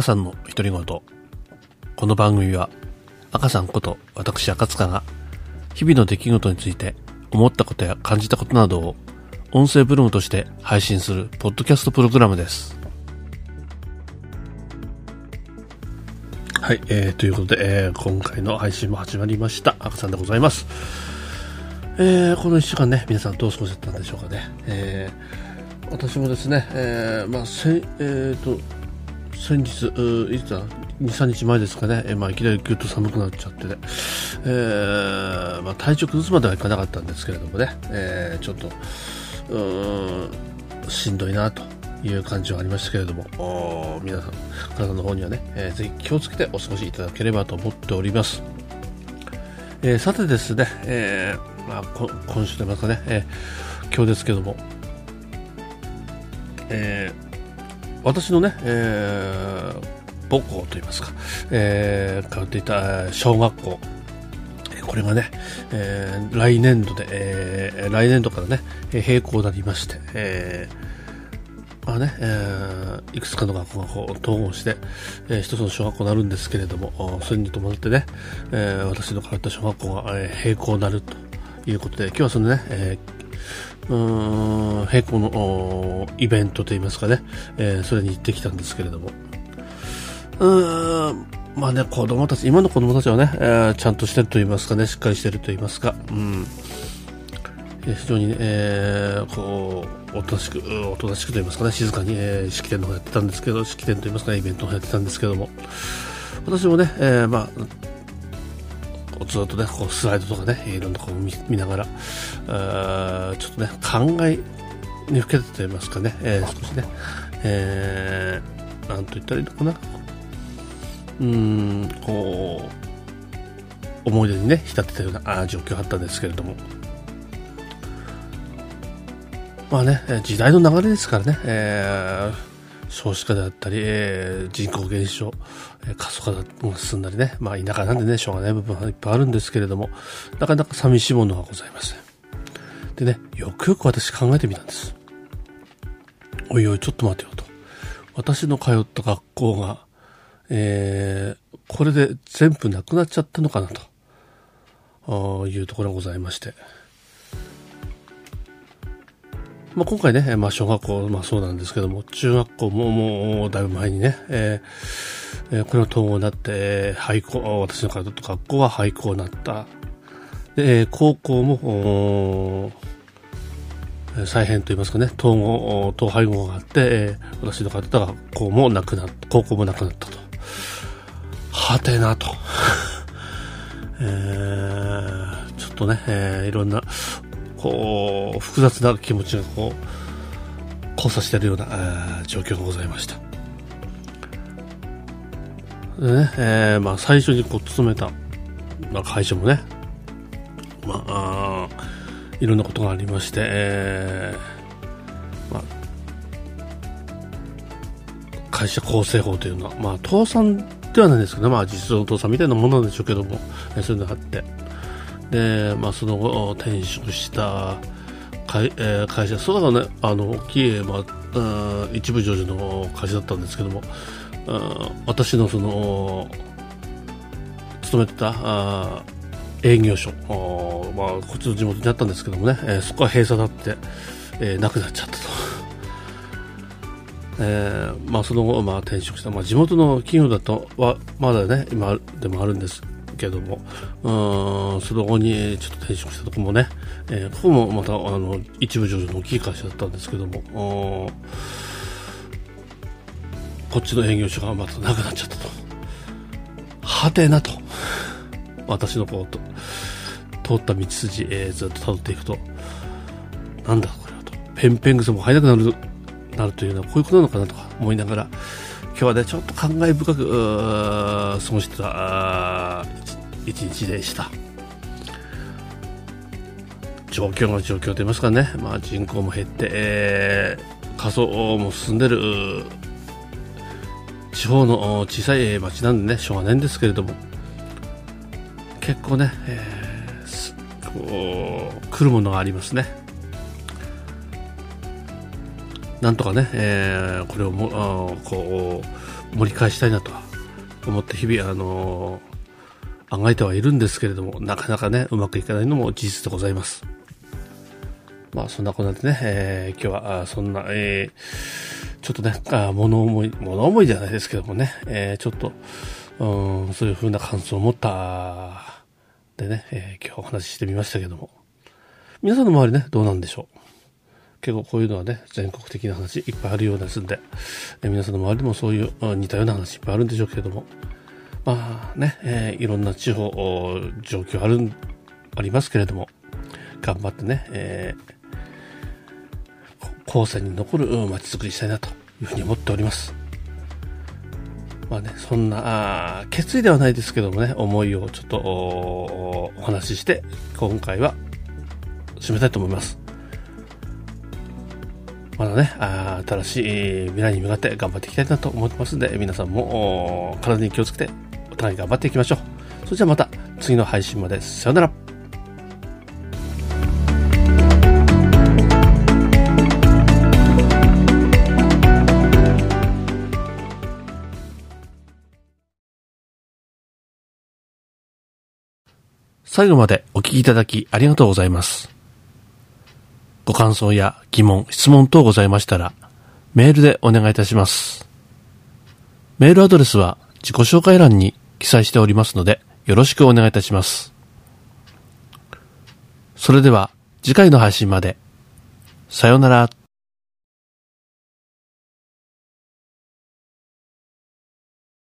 赤さんの独り言。この番組は、赤さんこと私赤塚が、日々の出来事について思ったことや感じたことなどを、音声ブログとして配信するポッドキャストプログラムです。はい、えー、ということで、えー、今回の配信も始まりました。赤さんでございます。えー、この1週間ね、皆さんどう過ごせたんでしょうかね。えー、私もですね、えー、まあ、せえーと、先日、いつだ、2、3日前ですかね、えまあ、いきなりぐっと寒くなっちゃってね、えーまあ、体調崩すまではいかなかったんですけれどもね、えーちょっと、うん、しんどいなという感じはありましたけれども、皆さん、体の方にはね、えーぜひ気をつけてお過ごしいただければと思っております。えーさてですね、えーまあ、こ今週といいますかね、えー今日ですけども、えー私のね、えー母校といいますか、えー通っていた小学校、これがね、えー来年度で、えー来年度からね、えー閉校になりまして、えーまあね、えーいくつかの学校がこう統合して、えー一つの小学校になるんですけれども、それに伴ってね、えー私の通った小学校が、えー閉校になるということで、今日はそのね、えー並行のイベントといいますかね、えーそれに行ってきたんですけれども、うーん、まあね、子供たち、今の子供たちはね、えーちゃんとしてると言いますかね、しっかりしてると言いますか、うん、非常に、えーこう、おとなしく、おとなしくと言いますかね、静かに、えー式典の方やってたんですけど、式典と言いますかね、イベントの方やってたんですけども、私もね、えーまあ、ずっとね、こうスライドとかね、いろんなこう見見ながら、あちょっとね、考えにふけてと言いますかね、えー少しね、えー、なんと言ったらいいのかな、うん、こう、思い出にね、浸ってたようなあ状況があったんですけれども、まあね、時代の流れですからね、えー少子化であったり、えー人口減少、えー過疎化が進んだりね、まあ田舎なんでね、しょうがない部分がいっぱいあるんですけれども、なかなか寂しいものがございません。でね、よくよく私考えてみたんです。おいおい、ちょっと待てよと。私の通った学校が、えーこれで全部なくなっちゃったのかなと、いうところがございまして。まあ、今回ね、まあ、小学校、まあ、そうなんですけども、中学校ももうだいぶ前にね、えーえこれの統合になって、廃校、私の通った学校は廃校になった。で、高校も、再編といいますかね、統合、統廃合があって、えー私の通った学校もなくなった、高校もなくなったと。はてなと。えーちょっとね、えーいろんな、こう、複雑な気持ちがこう、交差しているような、えー状況がございました。ね、えーまあ最初にこう勤めた、まあ、会社もね、まあ、あいろんなことがありまして、えーまあ、会社構成法というのは、まあ、倒産ではないですけど、まあ、実情の倒産みたいなものなんでしょうけども、えーそういうのがあって、で、まあ、その後、転職した会,、えー会社、その中ね、あの、大きい、まあ、一部上場の会社だったんですけども、うん私のその、勤めてた、あ営業所、まあ、こっちの地元にあったんですけどもね、えーそこは閉鎖だって、えーなくなっちゃったと。えーまあ、その後、まあ、転職した、まあ、地元の企業だとはまだね今でもあるんですけども。うんその後にちょっと転職したとこもね、えーここもまたあの一部上場の大きい会社だったんですけども。こっちの営業所がまたなくなっちゃったと。はてなと。私のこうと通った道筋、えーずっと辿っていくと。なんだこれはと。ペンペン癖も入らなくなるなるというのはこういうことなのかなとか思いながら今日はねちょっと感慨深く過ごしてた一日でした。状況が状況と言いますかね、まあ、人口も減って、えー、過疎も進んでる地方の小さい町なんでねしょうがないんですけれども。結構ね、えーすこう来るものがありますね。なんとかね、えーこれをもあーこ盛り返したいなと思って日々、あのー、考えてはいるんですけれども、なかなかね、うまくいかないのも事実でございます。まあ、そんなこんなでね、えー、今日は、そんな、えー、ちょっとね、あ物思い、物思いじゃないですけどもね、えー、ちょっと、うん、そういう風な感想を持った、でね、えー、今日お話ししてみましたけども、皆さんの周りね、どうなんでしょう？結構こういうのはね、全国的な話いっぱいあるようですんで、え、皆さんの周りでもそういう似たような話いっぱいあるんでしょうけれども、まあね、えー、いろんな地方、状況ある、ありますけれども、頑張ってね、えー、後世に残る街づくりしたいなというふうに思っております。まあね、そんな、決意ではないですけどもね、思いをちょっとお話しして、今回は締めたいと思います。まだね、新しい未来に向かって頑張っていきたいなと思ってますので、皆さんも体に気をつけて、互い頑張っていきましょう。それじゃあまた次の配信まで。さよなら。最後までお聞きいただきありがとうございます。ご感想や疑問、質問等ございましたら、メールでお願いいたします。メールアドレスは自己紹介欄に記載しておりますので、よろしくお願いいたします。それでは、次回の配信まで。さようなら。